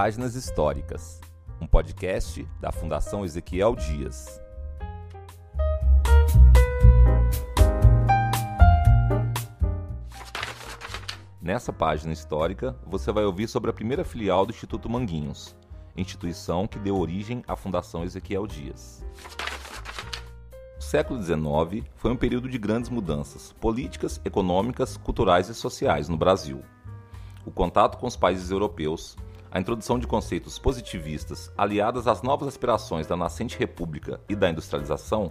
Páginas Históricas, um podcast da Fundação Ezequiel Dias. Nessa página histórica, você vai ouvir sobre a primeira filial do Instituto Manguinhos, instituição que deu origem à Fundação Ezequiel Dias. O século XIX foi um período de grandes mudanças políticas, econômicas, culturais e sociais no Brasil. O contato com os países europeus, a introdução de conceitos positivistas, aliadas às novas aspirações da nascente república e da industrialização,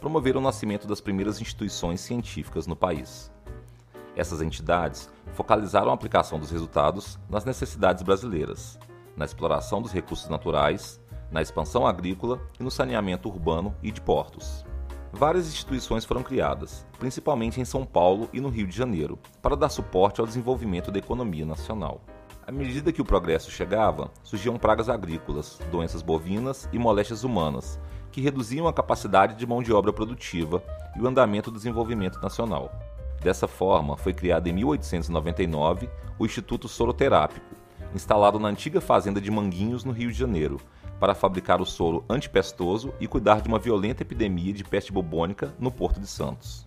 promoveram o nascimento das primeiras instituições científicas no país. Essas entidades focalizaram a aplicação dos resultados nas necessidades brasileiras, na exploração dos recursos naturais, na expansão agrícola e no saneamento urbano e de portos. Várias instituições foram criadas, principalmente em São Paulo e no Rio de Janeiro, para dar suporte ao desenvolvimento da economia nacional. À medida que o progresso chegava, surgiam pragas agrícolas, doenças bovinas e moléstias humanas, que reduziam a capacidade de mão de obra produtiva e o andamento do desenvolvimento nacional. Dessa forma, foi criado em 1899 o Instituto Soroterápico, instalado na antiga fazenda de Manguinhos, no Rio de Janeiro, para fabricar o soro antipestoso e cuidar de uma violenta epidemia de peste bubônica no Porto de Santos.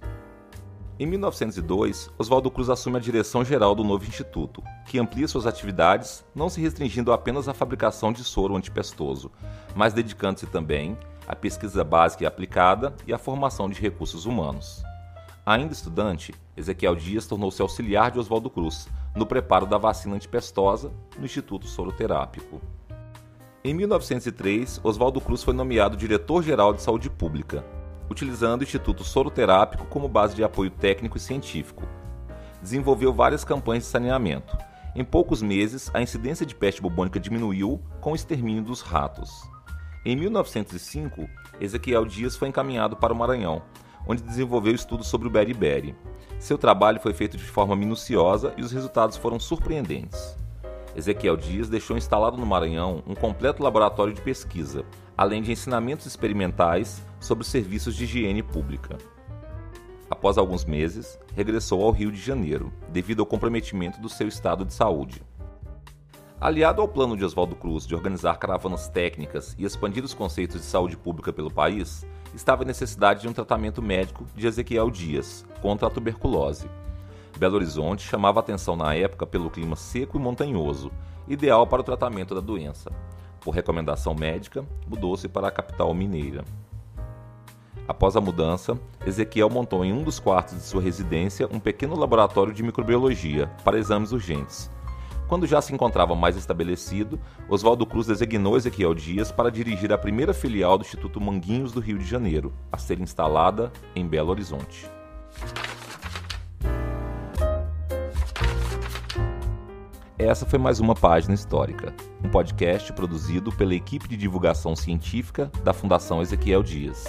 Em 1902, Oswaldo Cruz assume a direção geral do novo instituto, que amplia suas atividades, não se restringindo apenas à fabricação de soro antipestoso, mas dedicando-se também à pesquisa básica e aplicada e à formação de recursos humanos. Ainda estudante, Ezequiel Dias tornou-se auxiliar de Oswaldo Cruz no preparo da vacina antipestosa no Instituto Soroterápico. Em 1903, Oswaldo Cruz foi nomeado diretor-geral de saúde pública, utilizando o Instituto Soroterápico como base de apoio técnico e científico. Desenvolveu várias campanhas de saneamento. Em poucos meses, a incidência de peste bubônica diminuiu com o extermínio dos ratos. Em 1905, Ezequiel Dias foi encaminhado para o Maranhão, onde desenvolveu estudos sobre o beriberi. Seu trabalho foi feito de forma minuciosa e os resultados foram surpreendentes. Ezequiel Dias deixou instalado no Maranhão um completo laboratório de pesquisa, além de ensinamentos experimentais sobre serviços de higiene pública. Após alguns meses, regressou ao Rio de Janeiro, devido ao comprometimento do seu estado de saúde. Aliado ao plano de Oswaldo Cruz de organizar caravanas técnicas e expandir os conceitos de saúde pública pelo país, estava a necessidade de um tratamento médico de Ezequiel Dias contra a tuberculose. Belo Horizonte chamava atenção na época pelo clima seco e montanhoso, ideal para o tratamento da doença. Por recomendação médica, mudou-se para a capital mineira. Após a mudança, Ezequiel montou em um dos quartos de sua residência um pequeno laboratório de microbiologia para exames urgentes, quando já se encontrava mais estabelecido, Oswaldo Cruz designou Ezequiel Dias para dirigir a primeira filial do Instituto Manguinhos do Rio de Janeiro, a ser instalada em Belo Horizonte. Essa foi mais uma página histórica, um podcast produzido pela equipe de divulgação científica da Fundação Ezequiel Dias.